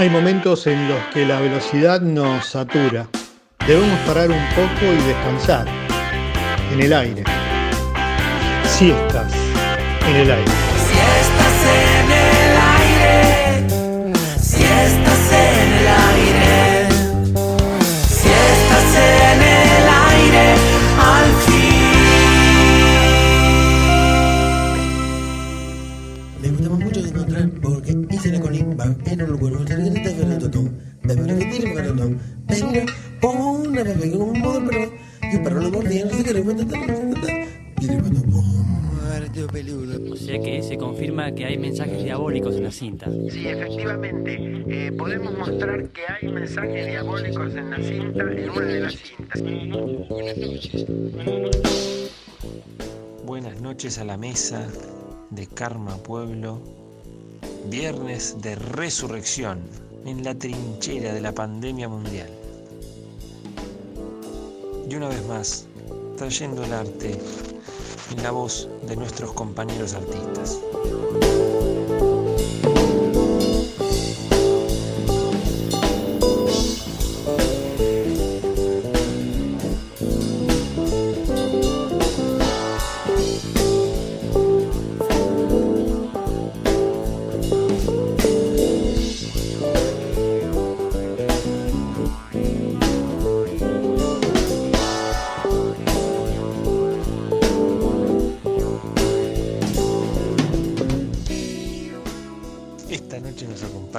Hay momentos en los que la velocidad nos satura. Debemos parar un poco y descansar. En el aire. Siestas en el aire. Si estás en el aire, si lo no sé qué y le. O sea que se confirma que hay mensajes diabólicos en la cinta. Sí, efectivamente. Eh, podemos mostrar que hay mensajes diabólicos en la cinta, en una de las cintas. Buenas noches a la mesa de Karma Pueblo. Viernes de resurrección en la trinchera de la pandemia mundial. Y una vez más, trayendo el arte en la voz de nuestros compañeros artistas.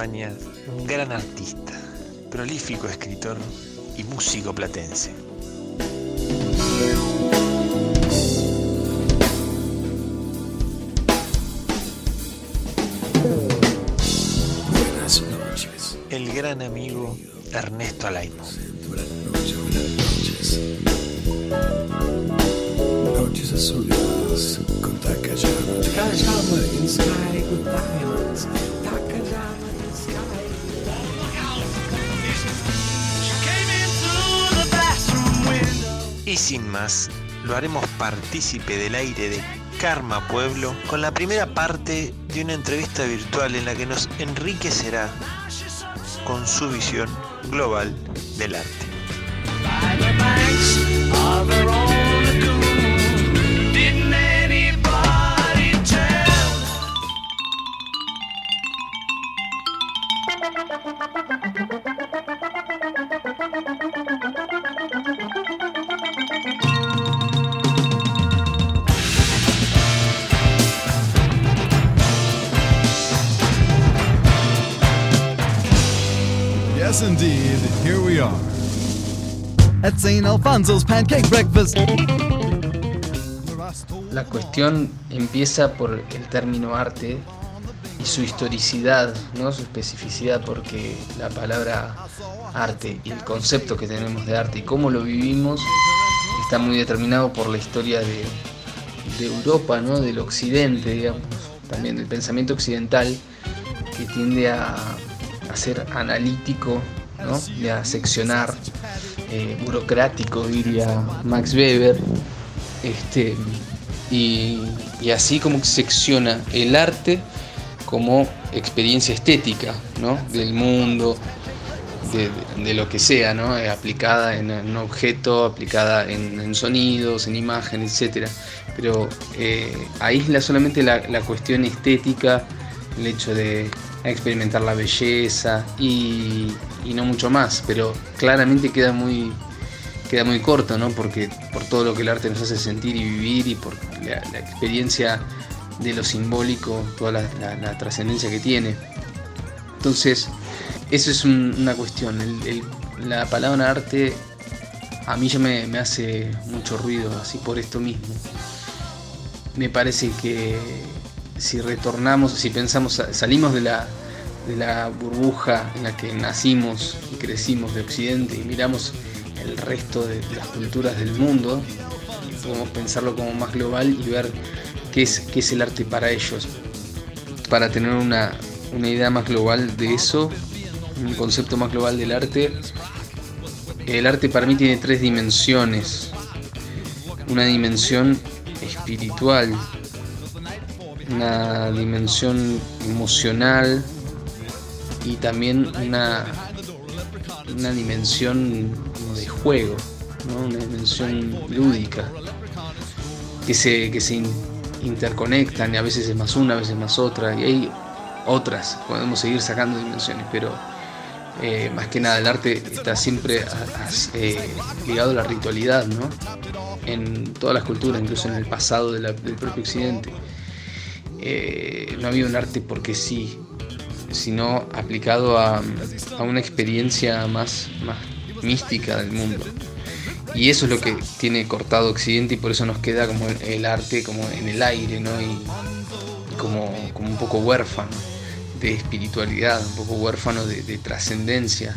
Acompaña un gran artista, prolífico escritor y músico platense. Buenas noches. El gran amigo Ernesto Alaimo. Buenas noches, buenas noches. Noches azules con Takayama. Takayama in sky with diamonds. Y sin más, lo haremos partícipe del aire de Karma Pueblo con la primera parte de una entrevista virtual en la que nos enriquecerá con su visión global del arte. Yes, indeed. Here we are. At St. Alfonso's Pancake Breakfast. La cuestión empieza por el término arte y su historicidad, ¿no? su especificidad, porque la palabra arte y el concepto que tenemos de arte y cómo lo vivimos está muy determinado por la historia de, de Europa, ¿no? del occidente, digamos, también del pensamiento occidental, que tiende a, a ser analítico ¿no? a seccionar, eh, burocrático, diría Max Weber. Este, y, y así como secciona el arte como experiencia estética ¿no? del mundo, de, lo que sea, ¿no? Eh, aplicada en un objeto, aplicada en, sonidos, en imágenes, etc. Pero eh, aísla solamente la, la cuestión estética, el hecho de experimentar la belleza y, no mucho más, pero claramente queda muy, queda muy corto, ¿no? Porque por todo lo que el arte nos hace sentir y vivir y por la, experiencia de lo simbólico, toda la, trascendencia que tiene. Entonces, eso es un- una cuestión. La palabra arte a mí ya me hace mucho ruido, así por esto mismo. Me parece que si retornamos, si pensamos, salimos de la, de la burbuja en la que nacimos y crecimos de Occidente y miramos el resto de las culturas del mundo, podemos pensarlo como más global y ver qué es, qué es el arte para ellos. Para tener una, una idea más global de eso, un concepto más global del arte, el arte para mí tiene tres dimensiones. Una dimensión espiritual, una dimensión emocional y también una, una dimensión de juego, ¿no? una dimensión lúdica, que se, que se in- interconectan y a veces es más una, a veces más otra, y hay otras, podemos seguir sacando dimensiones, pero eh, más que nada el arte está siempre a- eh, ligado a la ritualidad, ¿no? En todas las culturas, incluso en el pasado del propio occidente. Eh, no había un arte porque sí, sino aplicado a, una experiencia más, más mística del mundo. Y eso es lo que tiene cortado Occidente y por eso nos queda como el, arte como en el aire, ¿no? Y, como, como un poco huérfano de espiritualidad, un poco huérfano de, de trascendencia.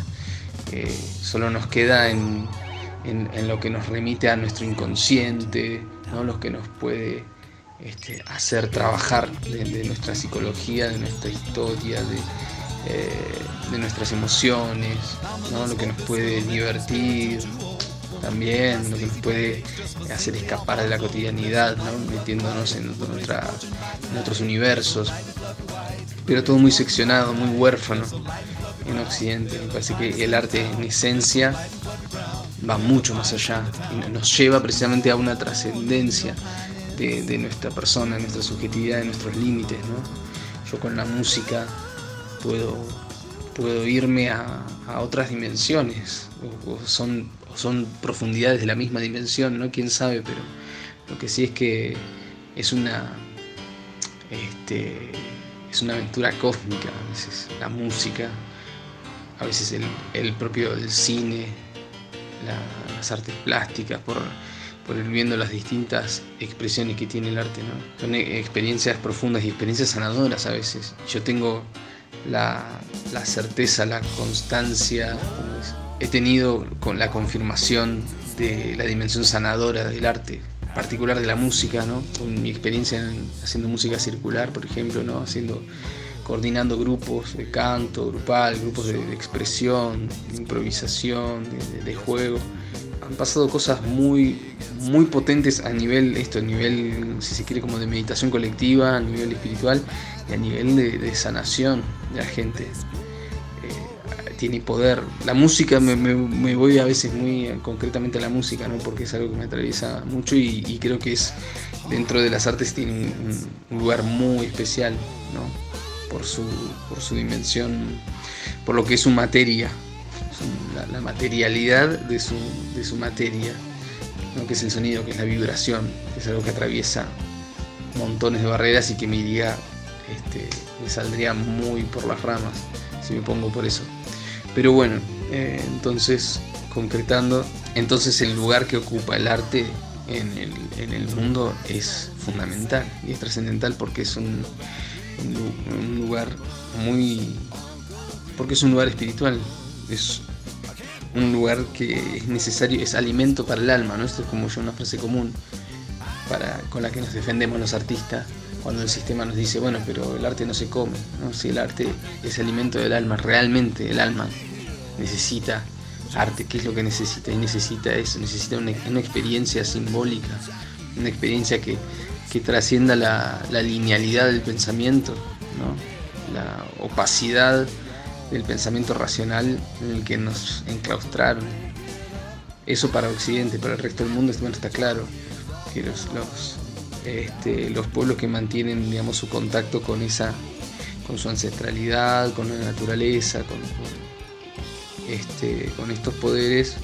Eh, solo nos queda en, en- en lo que nos remite a nuestro inconsciente, ¿no? lo que nos puede este, hacer trabajar de, nuestra psicología, de nuestra historia, de, eh, de nuestras emociones, ¿no? lo que nos puede divertir también, lo que nos puede hacer escapar de la cotidianidad, ¿no? metiéndonos en, otra- otros universos, pero todo muy seccionado, muy huérfano en Occidente. Me parece que el arte en esencia va mucho más allá nos lleva precisamente a una trascendencia de, nuestra persona, de nuestra subjetividad, de nuestros límites. ¿no? Yo con la música puedo, puedo irme a, a otras dimensiones, o, son, o son profundidades de la misma dimensión, ¿no? Quién sabe, pero lo que sí es que es una, este, es una aventura cósmica, a veces la música, a veces el, el propio cine, la- las artes plásticas, por, por ir viendo las distintas expresiones que tiene el arte. ¿no? Son e- experiencias profundas y experiencias sanadoras a veces. Yo tengo la, la certeza, la constancia, he tenido con la confirmación de la dimensión sanadora del arte, particular de la música, ¿no? con mi experiencia en- haciendo música circular, por ejemplo, ¿no? haciendo coordinando grupos de canto, grupal, grupos de, expresión, de improvisación, de juego. Han pasado cosas muy, muy potentes a nivel, esto, a nivel, si se quiere, como de meditación colectiva, a nivel espiritual y a nivel de, sanación de la gente. Eh, tiene poder. La música, me, voy a veces muy concretamente a la música, ¿no? porque es algo que me atraviesa mucho y, y creo que es dentro de las artes tiene un, un lugar muy especial, ¿no? por su, por su dimensión, por lo que es su materia, la, materialidad de su, de su materia, ¿no? que es el sonido, que es la vibración, que es algo que atraviesa montones de barreras y que me iría, este, me saldría muy por las ramas si me pongo por eso. Pero bueno, eh, entonces, concretando, entonces el lugar que ocupa el arte en el, en el mundo es fundamental y es trascendental porque es un, un lugar muy... porque es un lugar espiritual, es un lugar que es necesario, es alimento para el alma, ¿no? Esto es como yo una frase común para, con la que nos defendemos los artistas cuando el sistema nos dice, bueno, pero el arte no se come, ¿no? Si el arte es alimento del alma, realmente el alma necesita arte, ¿qué es lo que necesita? Y necesita eso, necesita una, una experiencia simbólica, una experiencia que, que trascienda la, la linealidad del pensamiento, ¿no? la opacidad del pensamiento racional en el que nos enclaustraron. Eso para Occidente, para el resto del mundo bueno, está claro que los, este, los pueblos que mantienen digamos, su contacto con esa con su ancestralidad, con la naturaleza, con, este, con estos poderes,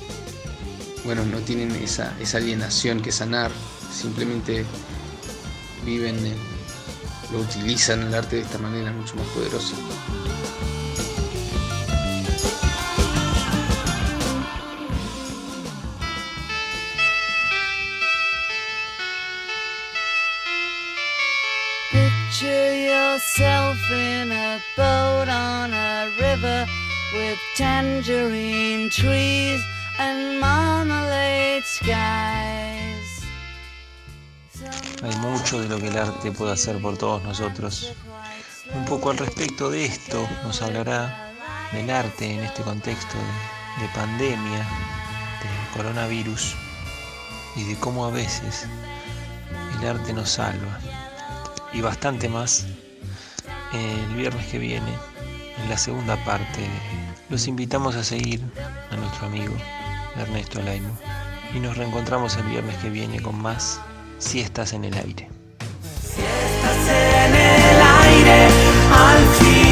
bueno, no tienen esa, esa alienación que sanar, simplemente viven, en- lo utilizan el arte de esta manera mucho más poderosa. Hay mucho de lo que el arte puede hacer por todos nosotros. Un poco al respecto de esto nos hablará del arte en este contexto de, de pandemia, de coronavirus y de cómo a veces el arte nos salva. Y bastante más el viernes que viene, en la segunda parte, los invitamos a seguir a nuestro amigo Ernesto Alaimo y nos reencontramos el viernes que viene con más Siestas en el Aire. En el Aire.